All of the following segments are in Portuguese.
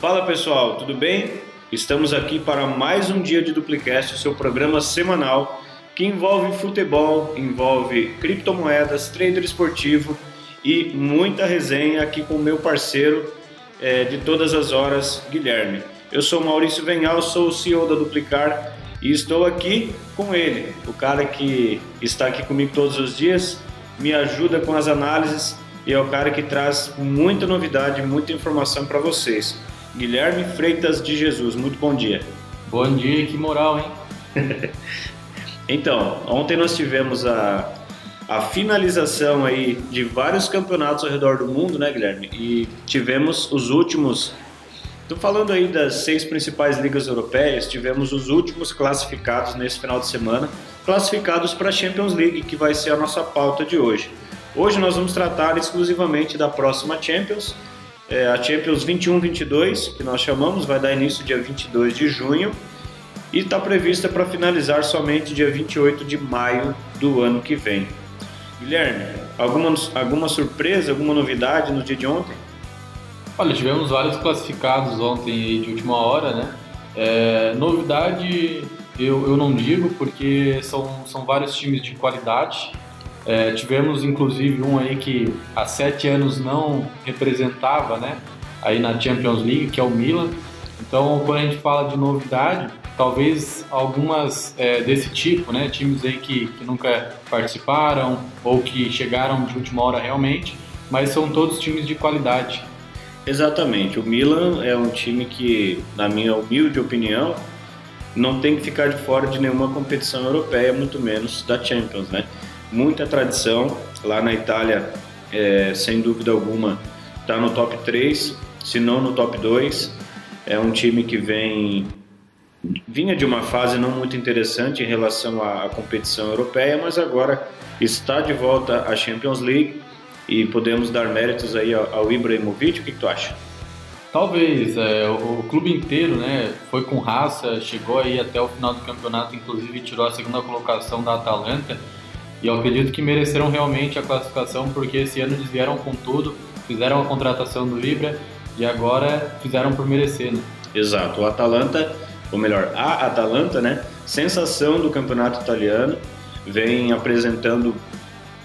Fala pessoal, tudo bem? Estamos aqui para mais um dia de Duplicast, o seu programa semanal que envolve futebol, envolve criptomoedas, trader esportivo e muita resenha aqui com o meu parceiro é, de todas as horas, Guilherme. Eu sou Maurício Venhal, sou o CEO da Duplicar e estou aqui com ele, o cara que está aqui comigo todos os dias, me ajuda com as análises e é o cara que traz muita novidade, muita informação para vocês. Guilherme Freitas de Jesus, muito bom dia. Bom dia, que moral, hein? então, ontem nós tivemos a, a finalização aí de vários campeonatos ao redor do mundo, né, Guilherme? E tivemos os últimos. Estou falando aí das seis principais ligas europeias, tivemos os últimos classificados nesse final de semana, classificados para a Champions League, que vai ser a nossa pauta de hoje. Hoje nós vamos tratar exclusivamente da próxima Champions, é, a Champions 21-22, que nós chamamos, vai dar início dia 22 de junho e está prevista para finalizar somente dia 28 de maio do ano que vem. Guilherme, alguma, alguma surpresa, alguma novidade no dia de ontem? Olha, tivemos vários classificados ontem de última hora, né? É, novidade eu, eu não digo, porque são, são vários times de qualidade. É, tivemos inclusive um aí que há sete anos não representava, né? Aí na Champions League, que é o Milan. Então, quando a gente fala de novidade, talvez algumas é, desse tipo, né? Times aí que, que nunca participaram ou que chegaram de última hora realmente, mas são todos times de qualidade. Exatamente. O Milan é um time que, na minha humilde opinião, não tem que ficar de fora de nenhuma competição europeia, muito menos da Champions, né? Muita tradição. Lá na Itália, é, sem dúvida alguma, está no top 3, se não no top 2. É um time que vem vinha de uma fase não muito interessante em relação à, competição europeia, mas agora está de volta à Champions League e podemos dar méritos aí ao, ao Ibrahimovic. O que, que tu acha? Talvez, é, o, o, clube inteiro né, foi com raça, chegou aí até o final do campeonato, inclusive tirou a segunda colocação da Atalanta. E eu acredito que mereceram realmente a classificação porque esse ano eles vieram com tudo, fizeram a contratação do Libra e agora fizeram por merecer, né? Exato. O Atalanta, ou melhor, a Atalanta, né? Sensação do campeonato italiano, vem apresentando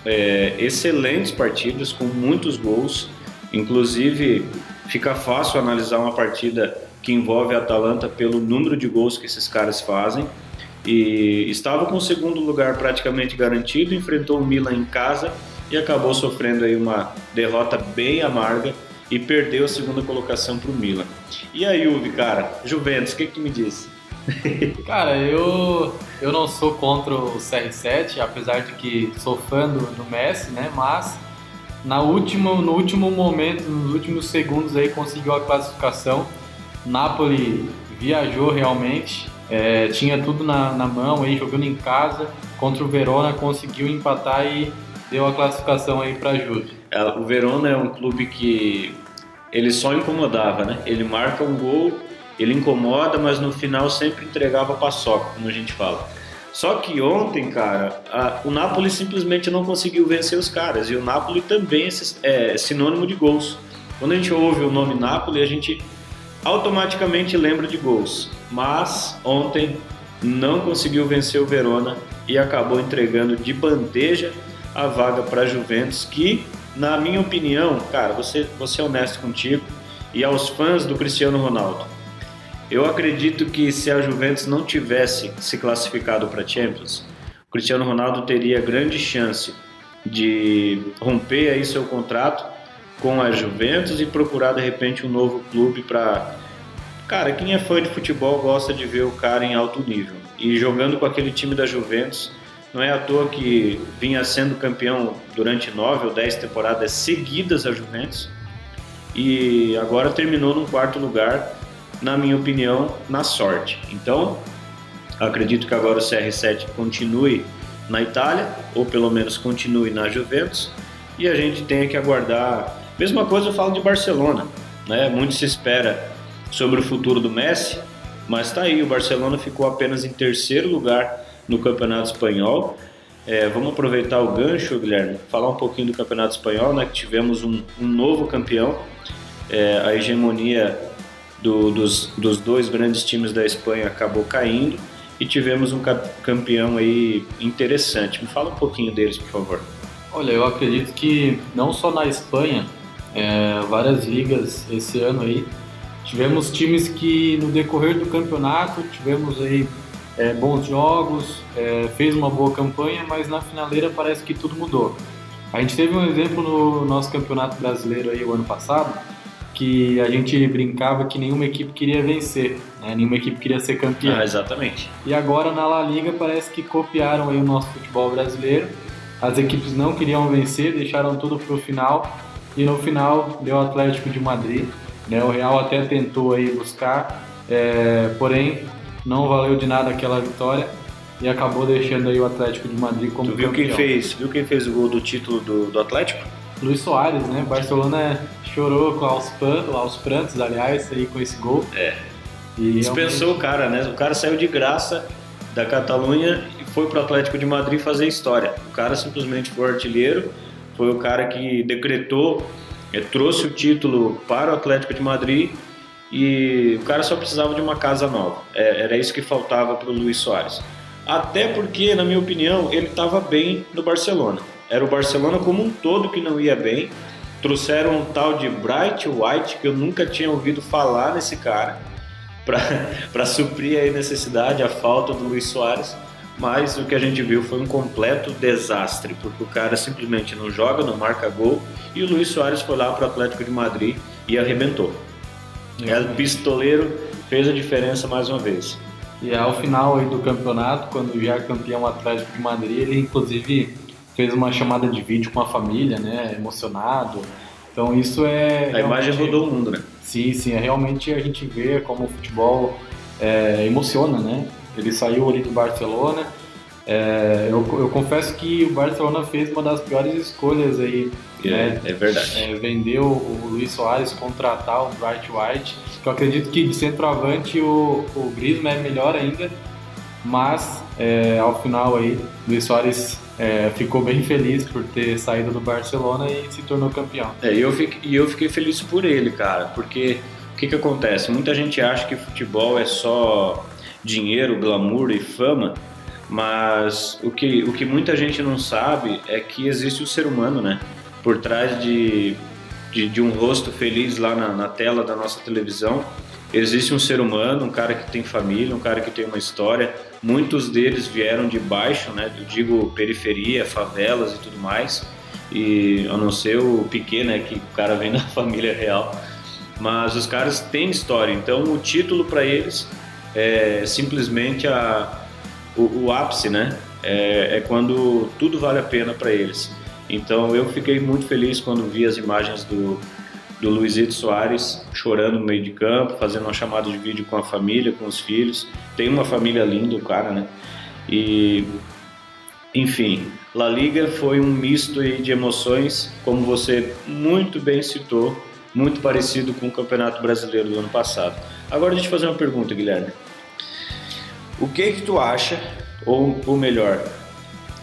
é, excelentes partidas com muitos gols. Inclusive, fica fácil analisar uma partida que envolve a Atalanta pelo número de gols que esses caras fazem e estava com o segundo lugar praticamente garantido, enfrentou o Milan em casa e acabou sofrendo aí uma derrota bem amarga e perdeu a segunda colocação para o Milan. E a Juve, cara, Juventus, o que, que me disse? cara, eu, eu não sou contra o CR7, apesar de que sou fã do, do Messi, né? Mas na última, no último momento, nos últimos segundos aí conseguiu a classificação. Napoli viajou realmente é, tinha tudo na, na mão aí, jogando em casa contra o Verona, conseguiu empatar e deu a classificação aí para a Juve. É, o Verona é um clube que ele só incomodava, né? Ele marca um gol, ele incomoda, mas no final sempre entregava paçoca, como a gente fala. Só que ontem, cara, a, o Napoli simplesmente não conseguiu vencer os caras. E o Napoli também é, é sinônimo de gols. Quando a gente ouve o nome Napoli, a gente automaticamente lembra de gols. Mas ontem não conseguiu vencer o Verona e acabou entregando de bandeja a vaga para a Juventus, que, na minha opinião, cara, você, você é honesto contigo e aos fãs do Cristiano Ronaldo. Eu acredito que se a Juventus não tivesse se classificado para Champions, o Cristiano Ronaldo teria grande chance de romper aí seu contrato com a Juventus e procurar de repente um novo clube para. Cara, quem é fã de futebol gosta de ver o cara em alto nível. E jogando com aquele time da Juventus, não é à toa que vinha sendo campeão durante nove ou dez temporadas seguidas a Juventus e agora terminou no quarto lugar, na minha opinião, na sorte. Então, acredito que agora o CR7 continue na Itália, ou pelo menos continue na Juventus, e a gente tem que aguardar Mesma coisa eu falo de Barcelona, né? Muito se espera sobre o futuro do Messi, mas está aí, o Barcelona ficou apenas em terceiro lugar no Campeonato Espanhol. É, vamos aproveitar o gancho, Guilherme, falar um pouquinho do Campeonato Espanhol, né? Que tivemos um, um novo campeão, é, a hegemonia do, dos, dos dois grandes times da Espanha acabou caindo e tivemos um campeão aí interessante. Me fala um pouquinho deles, por favor. Olha, eu acredito que não só na Espanha, é, várias ligas esse ano aí, tivemos times que no decorrer do campeonato tivemos aí é, bons jogos, é, fez uma boa campanha, mas na finaleira parece que tudo mudou. A gente teve um exemplo no nosso campeonato brasileiro aí o ano passado, que a gente brincava que nenhuma equipe queria vencer, né? nenhuma equipe queria ser campeã. Ah, exatamente. E agora na La Liga parece que copiaram aí o nosso futebol brasileiro. As equipes não queriam vencer, deixaram tudo para o final e no final deu o Atlético de Madrid. Né? O Real até tentou aí buscar, é, porém não valeu de nada aquela vitória e acabou deixando aí o Atlético de Madrid como tu viu campeão. Quem fez, viu quem fez o gol do título do, do Atlético? Luiz Soares, né? Barcelona chorou com aos, pan, aos prantos, aliás, aí com esse gol. É. E Dispensou realmente... o cara, né? O cara saiu de graça da Catalunha e foi pro Atlético de Madrid fazer história. O cara simplesmente foi artilheiro, foi o cara que decretou, é, trouxe o título para o Atlético de Madrid e o cara só precisava de uma casa nova. É, era isso que faltava para o Luiz Soares. Até porque, na minha opinião, ele estava bem no Barcelona. Era o Barcelona como um todo que não ia bem. Trouxeram um tal de Bright White, que eu nunca tinha ouvido falar nesse cara, para suprir a necessidade, a falta do Luiz Soares. Mas o que a gente viu foi um completo desastre, porque o cara simplesmente não joga, não marca gol, e o Luiz Soares foi lá para o Atlético de Madrid e arrebentou. É. O pistoleiro fez a diferença mais uma vez. E ao final do campeonato, quando já é campeão Atlético de Madrid, ele inclusive fez uma chamada de vídeo com a família, né, emocionado. Então isso é. A imagem rodou o mundo, né? Sim, sim. É realmente a gente vê como o futebol é, emociona, né? Ele saiu ali do Barcelona. É, eu, eu, confesso que o Barcelona fez uma das piores escolhas aí. É, né? é verdade. É, vendeu o Luiz Soares, contratar o Bright White. Que eu acredito que de centroavante o, o Griezmann é melhor ainda. Mas é, ao final aí, Luiz Soares é, ficou bem feliz por ter saído do Barcelona e se tornou campeão. É, e eu fiquei, eu fiquei feliz por ele, cara, porque o que, que acontece? Muita gente acha que futebol é só dinheiro, glamour e fama, mas o que, o que muita gente não sabe é que existe o ser humano, né? Por trás de, de, de um rosto feliz lá na, na tela da nossa televisão, existe um ser humano, um cara que tem família, um cara que tem uma história, Muitos deles vieram de baixo, né? Eu digo periferia, favelas e tudo mais. E a não ser o Piquet, né? Que o cara vem da família real. Mas os caras têm história. Então o título para eles é simplesmente a, o, o ápice, né? É, é, quando tudo vale a pena para eles. Então eu fiquei muito feliz quando vi as imagens do, do Luizito Soares chorando no meio de campo, fazendo uma chamada de vídeo com a família, com os filhos. Tem uma família linda, o cara, né? E, enfim, La Liga foi um misto de emoções, como você muito bem citou, muito parecido com o Campeonato Brasileiro do ano passado. Agora deixa eu fazer uma pergunta, Guilherme. O que que tu acha, ou, ou melhor,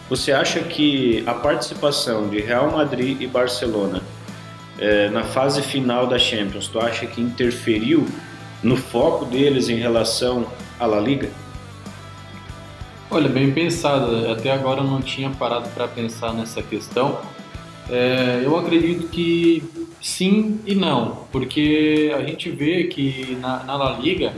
você acha que a participação de Real Madrid e Barcelona é, na fase final da Champions, tu acha que interferiu no foco deles em relação à La Liga? Olha, bem pensado. Até agora eu não tinha parado para pensar nessa questão. É, eu acredito que sim e não, porque a gente vê que na, na La Liga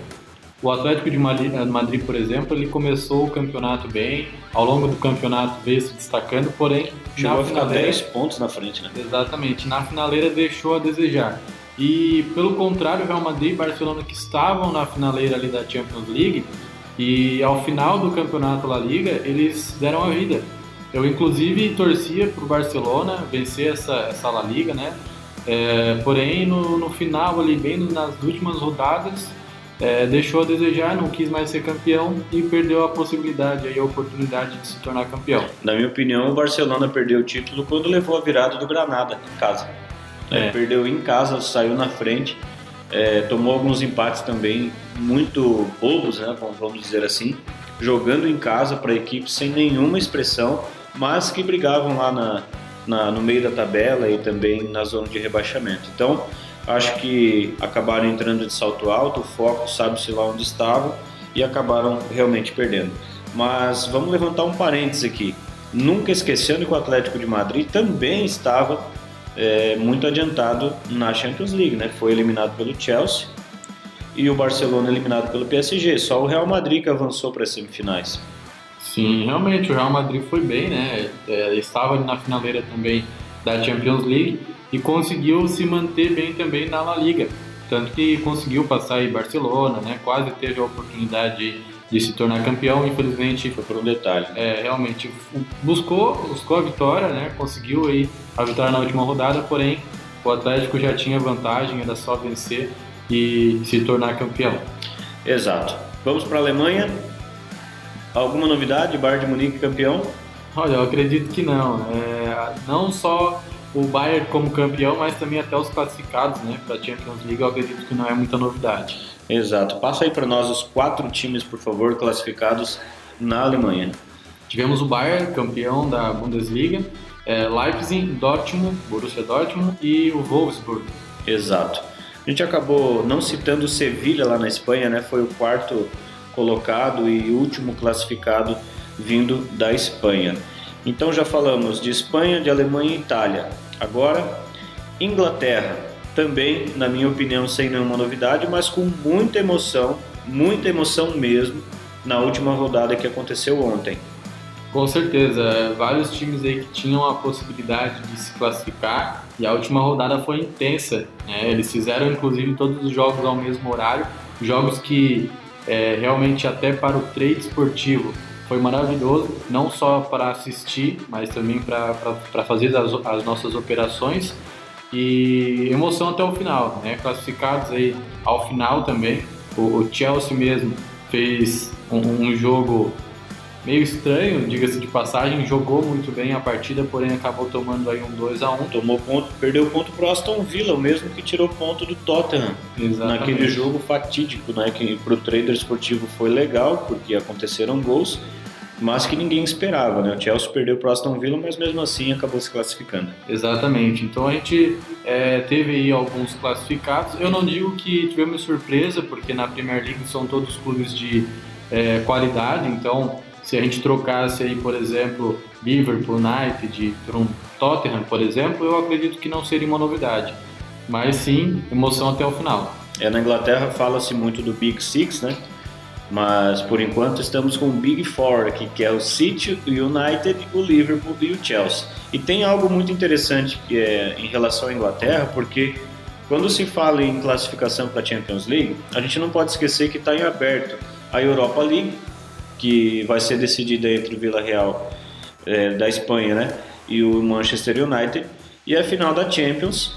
o Atlético de Madrid, Madrid, por exemplo, ele começou o campeonato bem, ao longo do campeonato veio se destacando, porém chegou a ficar 10 pontos na frente, né? Exatamente, na finaleira deixou a desejar. E pelo contrário, Real Madrid e Barcelona que estavam na finaleira ali da Champions League e ao final do campeonato La Liga, eles deram a vida. Eu inclusive torcia para o Barcelona vencer essa, essa La Liga, né? É, porém, no, no final ali, bem nas últimas rodadas, é, deixou a desejar, não quis mais ser campeão e perdeu a possibilidade e a oportunidade de se tornar campeão. Na minha opinião, o Barcelona perdeu o título quando levou a virada do Granada em casa. É. perdeu em casa, saiu na frente, é, tomou alguns empates também muito bobos, né, vamos dizer assim, jogando em casa para equipes sem nenhuma expressão, mas que brigavam lá na, na, no meio da tabela e também na zona de rebaixamento. Então, Acho que acabaram entrando de salto alto, o foco sabe-se lá onde estavam e acabaram realmente perdendo. Mas vamos levantar um parênteses aqui. Nunca esquecendo que o Atlético de Madrid também estava é, muito adiantado na Champions League, né? Foi eliminado pelo Chelsea e o Barcelona eliminado pelo PSG. Só o Real Madrid que avançou para as semifinais. Sim, realmente o Real Madrid foi bem, né? É, estava na finaleira também da Champions League e conseguiu se manter bem também na La Liga. Tanto que conseguiu passar em Barcelona, né? Quase teve a oportunidade de se tornar campeão, infelizmente foi por um detalhe. É, realmente buscou, buscou a vitória, né? Conseguiu aí a vitória na última rodada, porém o Atlético já tinha vantagem, era só vencer e se tornar campeão. Exato. Vamos para a Alemanha. Alguma novidade? Bayern de Munique campeão? Olha, eu acredito que não. É, não só o Bayern como campeão, mas também até os classificados né, para a Champions League, eu acredito que não é muita novidade. Exato. Passa aí para nós os quatro times, por favor, classificados na Alemanha. Tivemos o Bayern, campeão da Bundesliga, é, Leipzig, Dortmund, Borussia Dortmund e o Wolfsburg. Exato. A gente acabou não citando o Sevilha lá na Espanha, né? Foi o quarto colocado e último classificado vindo da Espanha. Então já falamos de Espanha, de Alemanha e Itália. Agora, Inglaterra, também, na minha opinião, sem nenhuma novidade, mas com muita emoção, muita emoção mesmo, na última rodada que aconteceu ontem. Com certeza, vários times aí que tinham a possibilidade de se classificar e a última rodada foi intensa. Né? Eles fizeram inclusive todos os jogos ao mesmo horário, jogos que é, realmente até para o trade esportivo foi maravilhoso, não só para assistir, mas também para fazer as, as, nossas operações e emoção até o final, né? Classificados aí ao final também. O, o Chelsea mesmo fez um, um jogo meio estranho, diga-se de passagem, jogou muito bem a partida, porém acabou tomando aí um 2 a 1 Tomou ponto, perdeu ponto pro Aston Villa, o mesmo que tirou ponto do Tottenham. Exatamente. Naquele jogo fatídico, né? Que pro trader esportivo foi legal, porque aconteceram gols, mas que ninguém esperava, né? O Chelsea perdeu pro Aston Villa, mas mesmo assim acabou se classificando. Exatamente. Então a gente é, teve aí alguns classificados. Eu não digo que tivemos surpresa, porque na Premier League são todos clubes de é, qualidade, então se a gente trocasse aí, por exemplo, Liverpool, United por um Tottenham, por exemplo, eu acredito que não seria uma novidade. Mas sim, emoção até o final. É, na Inglaterra fala-se muito do Big Six, né? Mas por enquanto estamos com o Big Four aqui, que é o City, o United, o Liverpool e o Chelsea. E tem algo muito interessante é em relação à Inglaterra, porque quando se fala em classificação para a Champions League, a gente não pode esquecer que está em aberto a Europa League que vai ser decidida entre o Vila Real é, da Espanha né, e o Manchester United, e a final da Champions,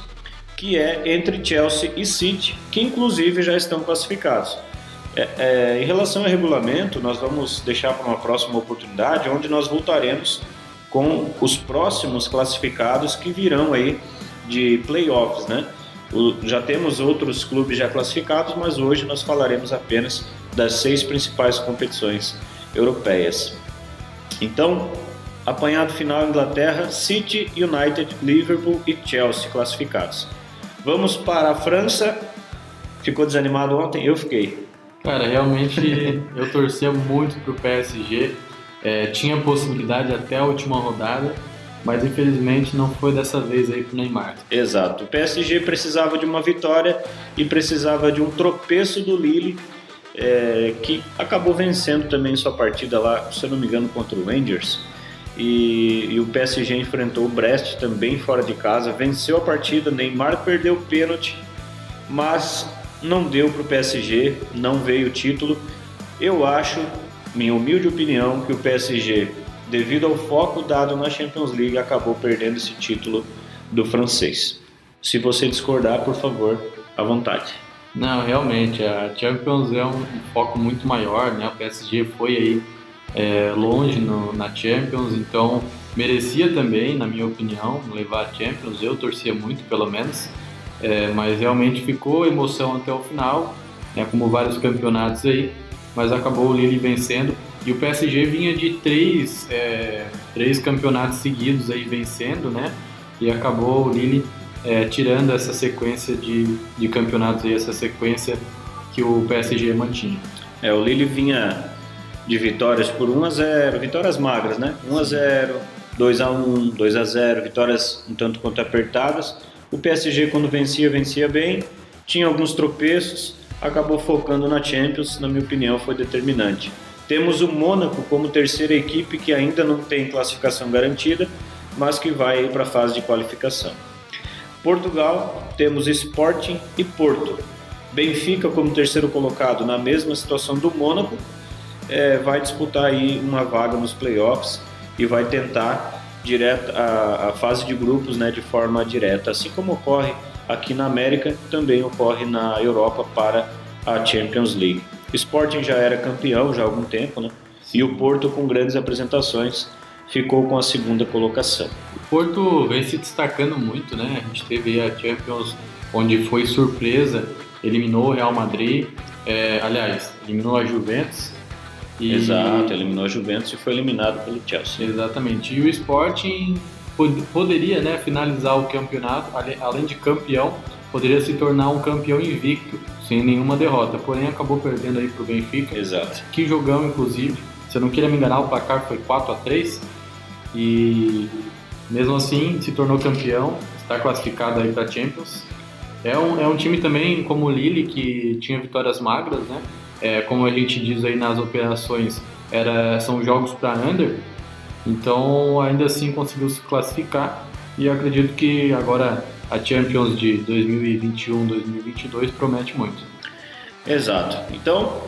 que é entre Chelsea e City, que inclusive já estão classificados. É, é, em relação ao regulamento, nós vamos deixar para uma próxima oportunidade, onde nós voltaremos com os próximos classificados que virão aí de playoffs, né? O, já temos outros clubes já classificados, mas hoje nós falaremos apenas das seis principais competições europeias. Então, apanhado final Inglaterra, City, United, Liverpool e Chelsea classificados. Vamos para a França. Ficou desanimado ontem? Eu fiquei. Cara, realmente eu torcia muito pro PSG. É, tinha possibilidade até a última rodada, mas infelizmente não foi dessa vez aí pro Neymar. Exato. O PSG precisava de uma vitória e precisava de um tropeço do Lille é, que acabou vencendo também sua partida lá, se eu não me engano, contra o Rangers. E, e, o PSG enfrentou o Brest também fora de casa, venceu a partida, Neymar perdeu o pênalti, mas não deu para o PSG, não veio o título. Eu acho, minha humilde opinião, que o PSG, devido ao foco dado na Champions League, acabou perdendo esse título do francês. Se você discordar, por favor, à vontade. Não, realmente, a Champions é um foco muito maior, né? O PSG foi aí é, longe no, na Champions, então merecia também, na minha opinião, levar a Champions. Eu torcia muito, pelo menos, é, mas realmente ficou emoção até o final, né? Como vários campeonatos aí, mas acabou o Lille vencendo. E o PSG vinha de três, é, três campeonatos seguidos aí vencendo, né? E acabou o Lille é, tirando essa sequência de, de campeonatos e essa sequência que o PSG mantinha. É, o Lille vinha de vitórias por 1 a 0, vitórias magras, né? 1 a 0, 2 a 1, 2 a 0, vitórias um tanto quanto apertadas. O PSG quando vencia, vencia bem, tinha alguns tropeços, acabou focando na Champions, na minha opinião, foi determinante. Temos o Mônaco como terceira equipe que ainda não tem classificação garantida, mas que vai para a fase de qualificação. Portugal, temos Sporting e Porto. Benfica como terceiro colocado na mesma situação do Mônaco, é, vai disputar aí uma vaga nos playoffs e vai tentar direto a, a fase de grupos né, de forma direta, assim como ocorre aqui na América, também ocorre na Europa para a Champions League. Sporting já era campeão já há algum tempo, né? E o Porto com grandes apresentações ficou com a segunda colocação. O Porto vem se destacando muito, né? A gente teve a Champions onde foi surpresa, eliminou o Real Madrid, é, aliás, eliminou a Juventus. E... Exato, eliminou a Juventus e foi eliminado pelo Chelsea. Exatamente. E o Sporting poderia né, finalizar o campeonato, além de campeão, poderia se tornar um campeão invicto, sem nenhuma derrota. Porém, acabou perdendo aí para o Benfica. Exato. Que jogão, inclusive. Se eu não queria me enganar, o placar foi 4 a 3 E mesmo assim, se tornou campeão, está classificado aí para Champions. É um, é um time também como o Lille, que tinha vitórias magras, né? É, como a gente diz aí nas operações, era, são jogos para under, então, ainda assim, conseguiu se classificar e acredito que agora a Champions de 2021-2022 promete muito. Exato. Então,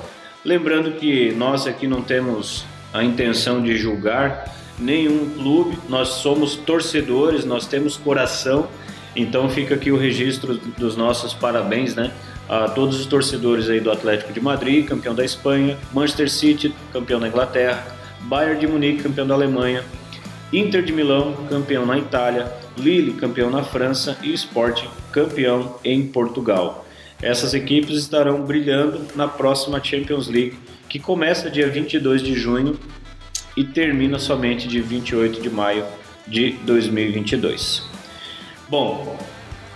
lembrando que nós aqui não temos a intenção de julgar nenhum clube, nós somos torcedores, nós temos coração, então fica aqui o registro dos nossos parabéns, né? A todos os torcedores aí do Atlético de Madrid, campeão da Espanha, Manchester City, campeão da Inglaterra, Bayern de Munique, campeão da Alemanha, Inter de Milão, campeão na Itália, Lille, campeão na França e Sporting, campeão em Portugal. Essas equipes estarão brilhando na próxima Champions League, que começa dia 22 de junho e termina somente dia 28 de maio de 2022. Bom,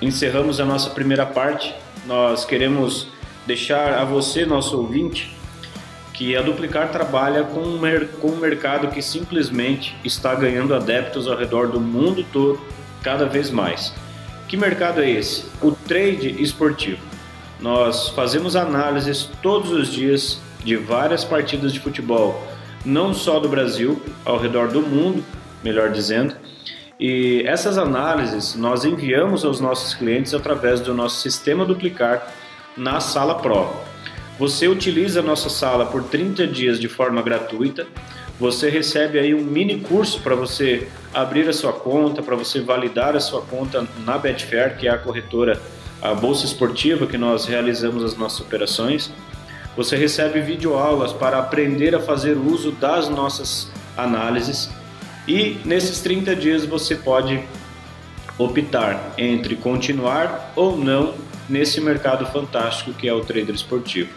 encerramos a nossa primeira parte. Nós queremos deixar a você, nosso ouvinte, que a Duplicar trabalha com um, com um mercado que simplesmente está ganhando adeptos ao redor do mundo todo cada vez mais. Que mercado é esse? O trade esportivo. Nós fazemos análises todos os dias de várias partidas de futebol, não só do Brasil, ao redor do mundo, melhor dizendo. E essas análises nós enviamos aos nossos clientes através do nosso sistema Duplicar na Sala Pro. Você utiliza a nossa sala por 30 dias de forma gratuita. Você recebe aí um mini curso para você abrir a sua conta, para você validar a sua conta na Betfair, que é a corretora, a bolsa esportiva que nós realizamos as nossas operações. Você recebe videoaulas para aprender a fazer uso das nossas análises e nesses 30 dias você pode optar entre continuar ou não nesse mercado fantástico que é o trader esportivo.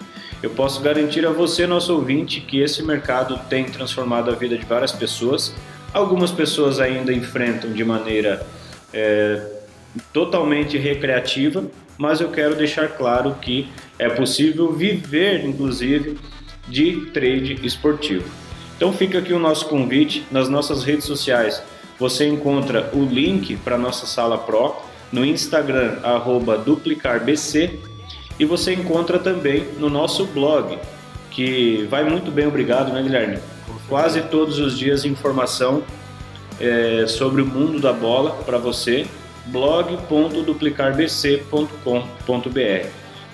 Eu posso garantir a você, nosso ouvinte, que esse mercado tem transformado a vida de várias pessoas. Algumas pessoas ainda enfrentam de maneira é, totalmente recreativa, mas eu quero deixar claro que é possível viver, inclusive, de trade esportivo. Então fica aqui o nosso convite nas nossas redes sociais. Você encontra o link para nossa sala Pro no Instagram, duplicarbc e você encontra também no nosso blog, que vai muito bem, obrigado, né, Guilherme? Quase todos os dias informação é, sobre o mundo da bola para você, blog.duplicarbc.com.br.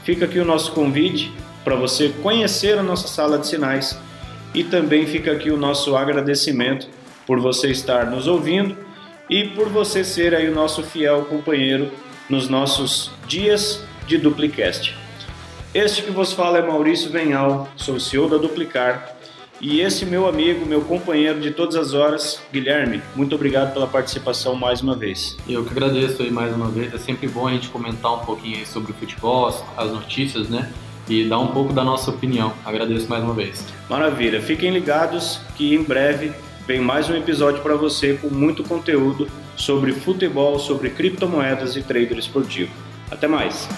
Fica aqui o nosso convite para você conhecer a nossa sala de sinais e também fica aqui o nosso agradecimento por você estar nos ouvindo e por você ser aí o nosso fiel companheiro nos nossos dias de Duplicast. Este que vos fala é Maurício Venhal, sou o CEO da Duplicar. E esse meu amigo, meu companheiro de todas as horas, Guilherme, muito obrigado pela participação mais uma vez. Eu que agradeço aí mais uma vez, é sempre bom a gente comentar um pouquinho sobre o futebol, as notícias, né? E dar um pouco da nossa opinião. Agradeço mais uma vez. Maravilha, fiquem ligados que em breve vem mais um episódio para você com muito conteúdo sobre futebol, sobre criptomoedas e trader esportivo. Até mais!